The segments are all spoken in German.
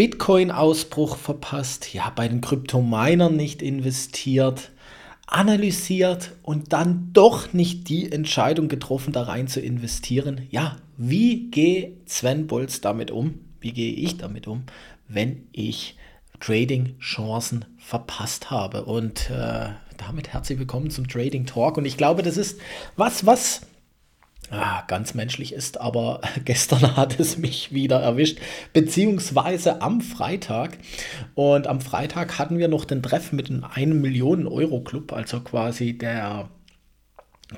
Bitcoin-Ausbruch verpasst, ja, bei den Kryptominern nicht investiert, analysiert und dann doch nicht die Entscheidung getroffen, da rein zu investieren. Ja, wie geht Sven Bolz damit um? Wie gehe ich damit um, wenn ich Trading-Chancen verpasst habe? Und äh, damit herzlich willkommen zum Trading Talk. Und ich glaube, das ist was, was ah, ganz menschlich ist, aber gestern hat es mich wieder erwischt, beziehungsweise am Freitag. Und am Freitag hatten wir noch den Treff mit einem 1 Millionen Euro Club, also quasi der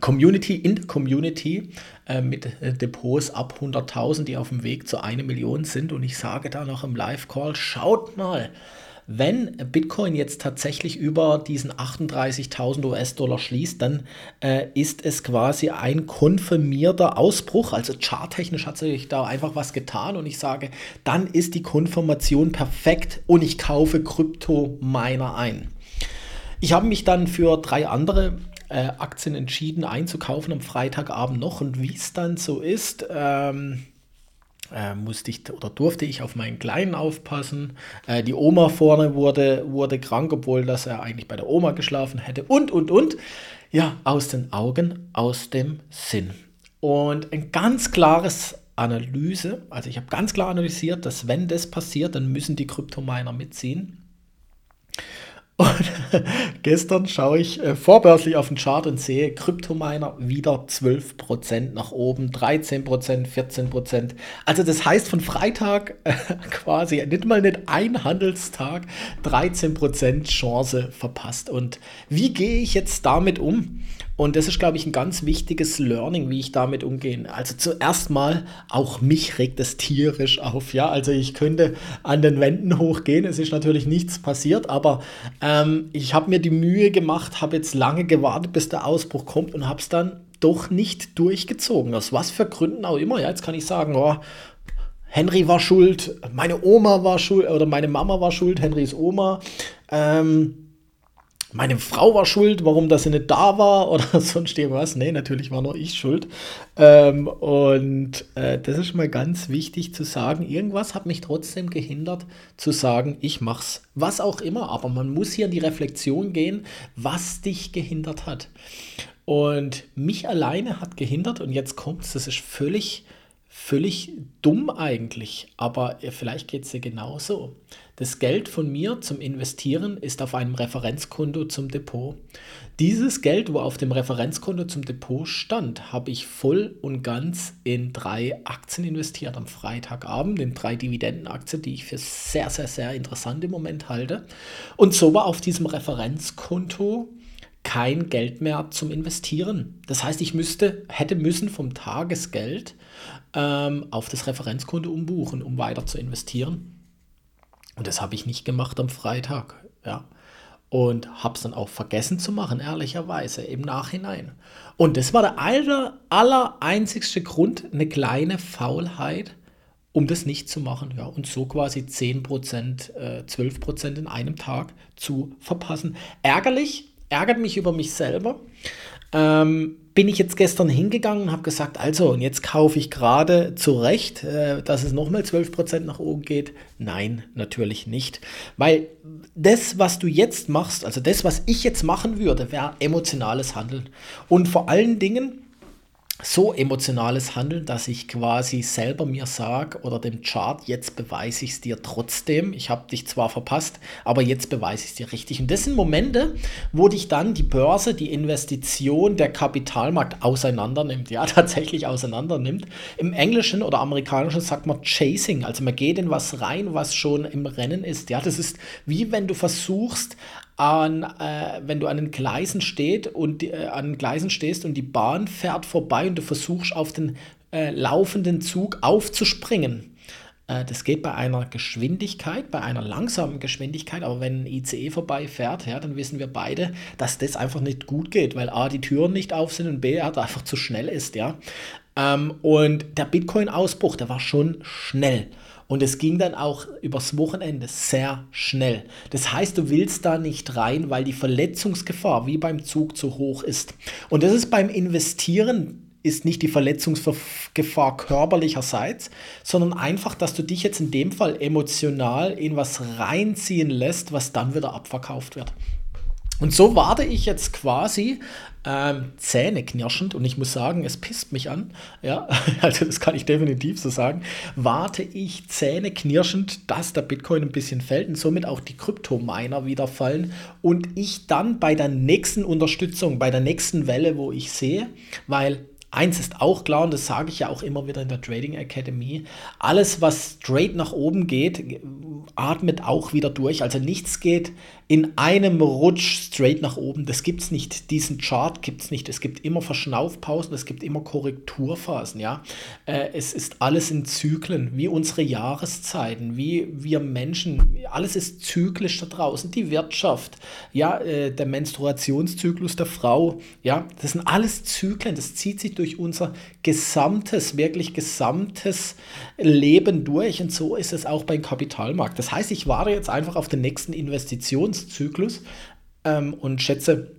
Community in der Community äh, mit äh, Depots ab 100.000, die auf dem Weg zu 1 Million sind. Und ich sage da noch im Live-Call, schaut mal, wenn Bitcoin jetzt tatsächlich über diesen 38.000 US-Dollar schließt, dann äh, ist es quasi ein konfirmierter Ausbruch. Also charttechnisch hat sich da einfach was getan und ich sage, dann ist die Konfirmation perfekt und ich kaufe Krypto-Miner ein. Ich habe mich dann für drei andere äh, Aktien entschieden einzukaufen am Freitagabend noch und wie es dann so ist, ähm, äh, musste ich oder durfte ich auf meinen Kleinen aufpassen. Äh, die Oma vorne wurde, wurde krank, obwohl das er eigentlich bei der Oma geschlafen hätte. Und, und, und. Ja, aus den Augen, aus dem Sinn. Und ein ganz klares Analyse, also ich habe ganz klar analysiert, dass wenn das passiert, dann müssen die Kryptominer mitziehen. Und gestern schaue ich äh, vorbörslich auf den Chart und sehe Kryptominer wieder 12% nach oben, 13%, 14%. Also das heißt von Freitag quasi nicht mal nicht ein Handelstag 13% Chance verpasst. Und wie gehe ich jetzt damit um? Und das ist, glaube ich, ein ganz wichtiges Learning, wie ich damit umgehe. Also zuerst mal, auch mich regt es tierisch auf. Ja, also ich könnte an den Wänden hochgehen. Es ist natürlich nichts passiert, aber ähm, ich habe mir die Mühe gemacht, habe jetzt lange gewartet, bis der Ausbruch kommt und habe es dann doch nicht durchgezogen. Aus was für Gründen auch immer. Ja, jetzt kann ich sagen, oh, Henry war schuld, meine Oma war schuld oder meine Mama war schuld, Henrys Oma. Ähm, meine Frau war schuld, warum das sie nicht da war oder sonst irgendwas. Nee, natürlich war nur ich schuld. Ähm, und äh, das ist mal ganz wichtig zu sagen. Irgendwas hat mich trotzdem gehindert zu sagen, ich mach's. Was auch immer. Aber man muss hier in die Reflexion gehen, was dich gehindert hat. Und mich alleine hat gehindert, und jetzt kommt's, das ist völlig völlig dumm eigentlich, aber äh, vielleicht geht es dir genauso. Das Geld von mir zum Investieren ist auf einem Referenzkonto zum Depot. Dieses Geld, wo auf dem Referenzkonto zum Depot stand, habe ich voll und ganz in drei Aktien investiert am Freitagabend, in drei Dividendenaktien, die ich für sehr, sehr, sehr interessant im Moment halte. Und so war auf diesem Referenzkonto kein Geld mehr zum Investieren. Das heißt, ich müsste, hätte müssen vom Tagesgeld ähm, auf das Referenzkonto umbuchen, um weiter zu investieren. Und das habe ich nicht gemacht am Freitag. Ja. Und habe es dann auch vergessen zu machen, ehrlicherweise, im Nachhinein. Und das war der aller, aller einzigste Grund, eine kleine Faulheit, um das nicht zu machen. Ja, und so quasi 10%, äh, 12% in einem Tag zu verpassen. Ärgerlich, ärgert mich über mich selber. Ähm, bin ich jetzt gestern hingegangen und habe gesagt, also, und jetzt kaufe ich gerade zurecht, äh, dass es nochmal 12% nach oben geht? Nein, natürlich nicht. Weil das, was du jetzt machst, also das, was ich jetzt machen würde, wäre emotionales Handeln. Und vor allen Dingen so emotionales Handeln, dass ich quasi selber mir sage oder dem Chart, jetzt beweise ich es dir trotzdem. Ich habe dich zwar verpasst, aber jetzt beweise ich es dir richtig. Und das sind Momente, wo dich dann die Börse, die Investition, der Kapitalmarkt auseinander nimmt. Ja, tatsächlich auseinander nimmt. Im Englischen oder Amerikanischen sagt man Chasing. Also man geht in was rein, was schon im Rennen ist. Ja, das ist wie wenn du versuchst, an, äh, wenn du an den Gleisen steht und äh, an Gleisen stehst und die Bahn fährt vorbei und du versuchst auf den äh, laufenden Zug aufzuspringen. Äh, das geht bei einer Geschwindigkeit, bei einer langsamen Geschwindigkeit, aber wenn ein ICE vorbeifährt, ja, dann wissen wir beide, dass das einfach nicht gut geht, weil A, die Türen nicht auf sind und B, er einfach zu schnell ist, ja. Ähm, und der Bitcoin-Ausbruch, der war schon schnell. Und es ging dann auch übers Wochenende sehr schnell. Das heißt, du willst da nicht rein, weil die Verletzungsgefahr wie beim Zug zu hoch ist. Und das ist beim Investieren ist nicht die Verletzungsgefahr körperlicherseits, sondern einfach, dass du dich jetzt in dem Fall emotional in was reinziehen lässt, was dann wieder abverkauft wird. Und so warte ich jetzt quasi ähm, zähneknirschend und ich muss sagen, es pisst mich an, ja, also das kann ich definitiv so sagen, warte ich zähneknirschend, dass der Bitcoin ein bisschen fällt und somit auch die Kryptominer wieder fallen. Und ich dann bei der nächsten Unterstützung, bei der nächsten Welle, wo ich sehe, weil Eins ist auch klar, und das sage ich ja auch immer wieder in der Trading Academy, alles, was straight nach oben geht, atmet auch wieder durch. Also nichts geht in einem Rutsch straight nach oben. Das gibt es nicht. Diesen Chart gibt es nicht. Es gibt immer Verschnaufpausen, es gibt immer Korrekturphasen. Ja? Äh, es ist alles in Zyklen, wie unsere Jahreszeiten, wie wir Menschen. Alles ist zyklisch da draußen. Die Wirtschaft, ja, äh, der Menstruationszyklus der Frau. Ja, das sind alles Zyklen. Das zieht sich durch unser gesamtes, wirklich gesamtes Leben durch. Und so ist es auch beim Kapitalmarkt. Das heißt, ich warte jetzt einfach auf den nächsten Investitions Lebenszyklus ähm, und schätze,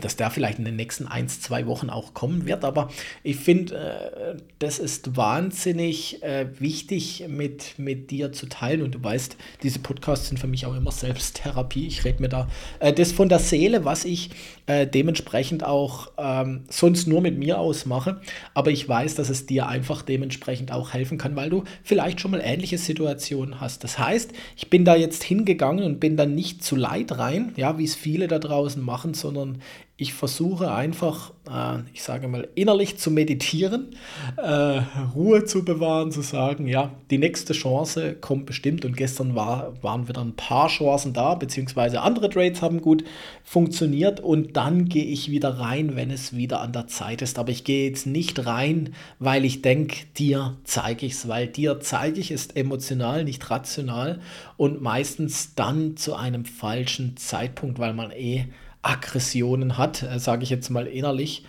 dass der vielleicht in den nächsten ein, zwei Wochen auch kommen wird. Aber ich finde, äh, das ist wahnsinnig äh, wichtig mit, mit dir zu teilen. Und du weißt, diese Podcasts sind für mich auch immer Selbsttherapie. Ich rede mir da äh, das von der Seele, was ich äh, dementsprechend auch ähm, sonst nur mit mir ausmache. Aber ich weiß, dass es dir einfach dementsprechend auch helfen kann, weil du vielleicht schon mal ähnliche Situationen hast. Das heißt, ich bin da jetzt hingegangen und bin dann nicht zu leid rein, ja, wie es viele da draußen machen, sondern ich versuche einfach, äh, ich sage mal, innerlich zu meditieren, äh, Ruhe zu bewahren, zu sagen, ja, die nächste Chance kommt bestimmt. Und gestern war, waren wieder ein paar Chancen da, beziehungsweise andere Trades haben gut funktioniert. Und dann gehe ich wieder rein, wenn es wieder an der Zeit ist. Aber ich gehe jetzt nicht rein, weil ich denke, dir zeige ich es, weil dir zeige ich es emotional, nicht rational. Und meistens dann zu einem falschen Zeitpunkt, weil man eh Aggressionen hat, äh, sage ich jetzt mal innerlich,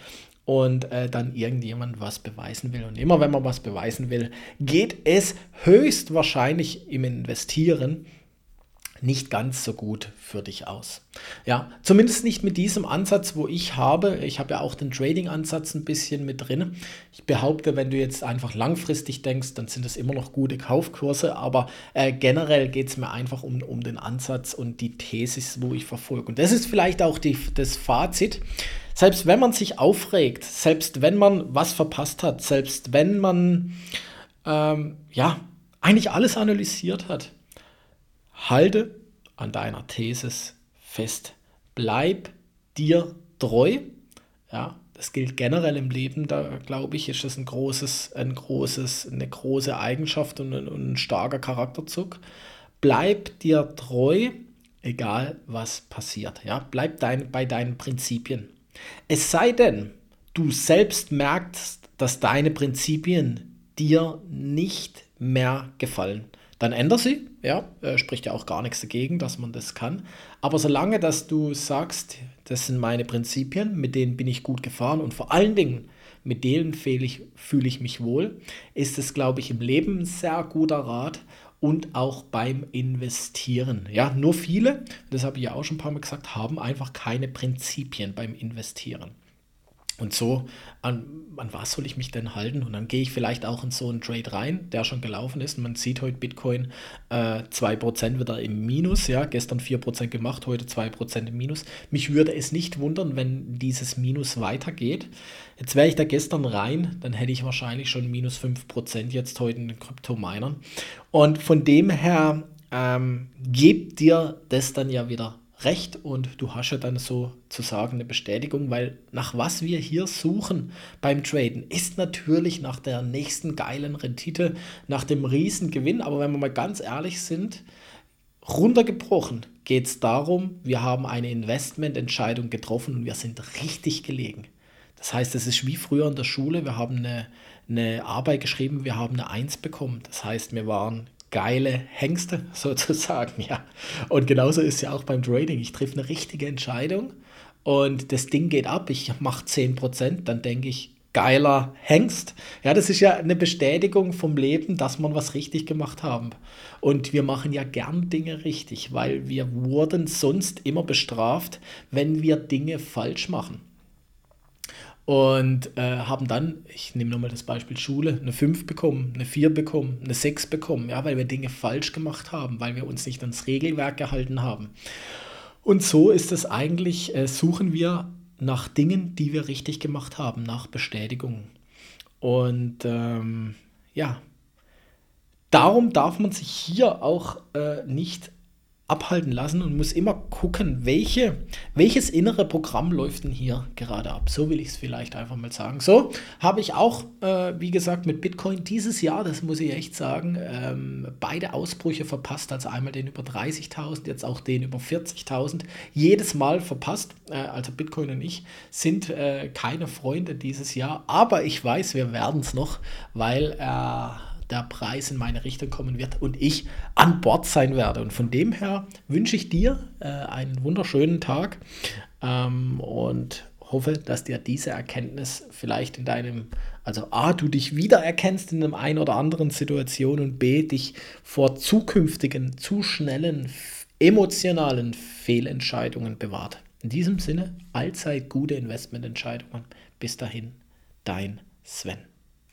und äh, dann irgendjemand was beweisen will. Und immer wenn man was beweisen will, geht es höchstwahrscheinlich im Investieren nicht ganz so gut für dich aus. Ja, zumindest nicht mit diesem Ansatz, wo ich habe. Ich habe ja auch den Trading-Ansatz ein bisschen mit drin. Ich behaupte, wenn du jetzt einfach langfristig denkst, dann sind das immer noch gute Kaufkurse, aber äh, generell geht es mir einfach um, um den Ansatz und die Thesis, wo ich verfolge. Und das ist vielleicht auch die, das Fazit. Selbst wenn man sich aufregt, selbst wenn man was verpasst hat, selbst wenn man ähm, ja eigentlich alles analysiert hat, halte an deiner Thesis fest. Bleib dir treu. Ja, das gilt generell im Leben, da glaube ich, ist das ein großes, ein großes, eine große Eigenschaft und ein, und ein starker Charakterzug. Bleib dir treu, egal was passiert. Ja, bleib dein, bei deinen Prinzipien. Es sei denn, du selbst merkst, dass deine Prinzipien dir nicht mehr gefallen dann änder sie. Ja, äh, spricht ja auch gar nichts dagegen, dass man das kann. Aber solange, dass du sagst, das sind meine Prinzipien, mit denen bin ich gut gefahren und vor allen Dingen mit denen fühle ich, fühle ich mich wohl, ist es, glaube ich, im Leben ein sehr guter Rat und auch beim Investieren. Ja, nur viele, das habe ich ja auch schon ein paar Mal gesagt, haben einfach keine Prinzipien beim Investieren. Und so, an, an was soll ich mich denn halten? Und dann gehe ich vielleicht auch in so einen Trade rein, der schon gelaufen ist. Und man sieht heute Bitcoin äh, 2% wieder im Minus. Ja, gestern 4% gemacht, heute 2% im Minus. Mich würde es nicht wundern, wenn dieses Minus weitergeht. Jetzt wäre ich da gestern rein, dann hätte ich wahrscheinlich schon minus 5% jetzt heute in den Kryptominern. Und von dem her ähm, gebt dir das dann ja wieder recht und du hast ja dann sozusagen eine Bestätigung, weil nach was wir hier suchen beim Traden ist natürlich nach der nächsten geilen Rendite, nach dem Riesengewinn, aber wenn wir mal ganz ehrlich sind, runtergebrochen geht es darum, wir haben eine Investmententscheidung getroffen und wir sind richtig gelegen. Das heißt, es ist wie früher in der Schule, wir haben eine, eine Arbeit geschrieben, wir haben eine Eins bekommen. Das heißt, wir waren geile Hengste sozusagen, ja. Und genauso ist ja auch beim Trading. Ich treffe eine richtige Entscheidung und das Ding geht ab, ich mache 10%, dann denke ich, geiler Hengst. Ja, das ist ja eine Bestätigung vom Leben, dass man was richtig gemacht haben. Und wir machen ja gern Dinge richtig, weil wir wurden sonst immer bestraft, wenn wir Dinge falsch machen. Und äh, haben dann, ich nehme nochmal das Beispiel Schule, eine 5 bekommen, eine 4 bekommen, eine 6 bekommen, ja, weil wir Dinge falsch gemacht haben, weil wir uns nicht ans Regelwerk gehalten haben. Und so ist es eigentlich, äh, suchen wir nach Dingen, die wir richtig gemacht haben, nach Bestätigungen. Und ähm, ja, darum darf man sich hier auch äh, nicht abhalten lassen und muss immer gucken, welche, welches innere Programm läuft denn hier gerade ab. So will ich es vielleicht einfach mal sagen. So habe ich auch, äh, wie gesagt, mit Bitcoin dieses Jahr, das muss ich echt sagen, ähm, beide Ausbrüche verpasst. Also einmal den über 30.000, jetzt auch den über 40.000. Jedes Mal verpasst. Äh, also Bitcoin und ich sind äh, keine Freunde dieses Jahr. Aber ich weiß, wir werden es noch, weil äh, der Preis in meine Richtung kommen wird und ich an Bord sein werde. Und von dem her wünsche ich dir äh, einen wunderschönen Tag ähm, und hoffe, dass dir diese Erkenntnis vielleicht in deinem, also A, du dich wiedererkennst in einem ein oder anderen Situation und B, dich vor zukünftigen, zu schnellen, emotionalen Fehlentscheidungen bewahrt. In diesem Sinne, allzeit gute Investmententscheidungen. Bis dahin, dein Sven.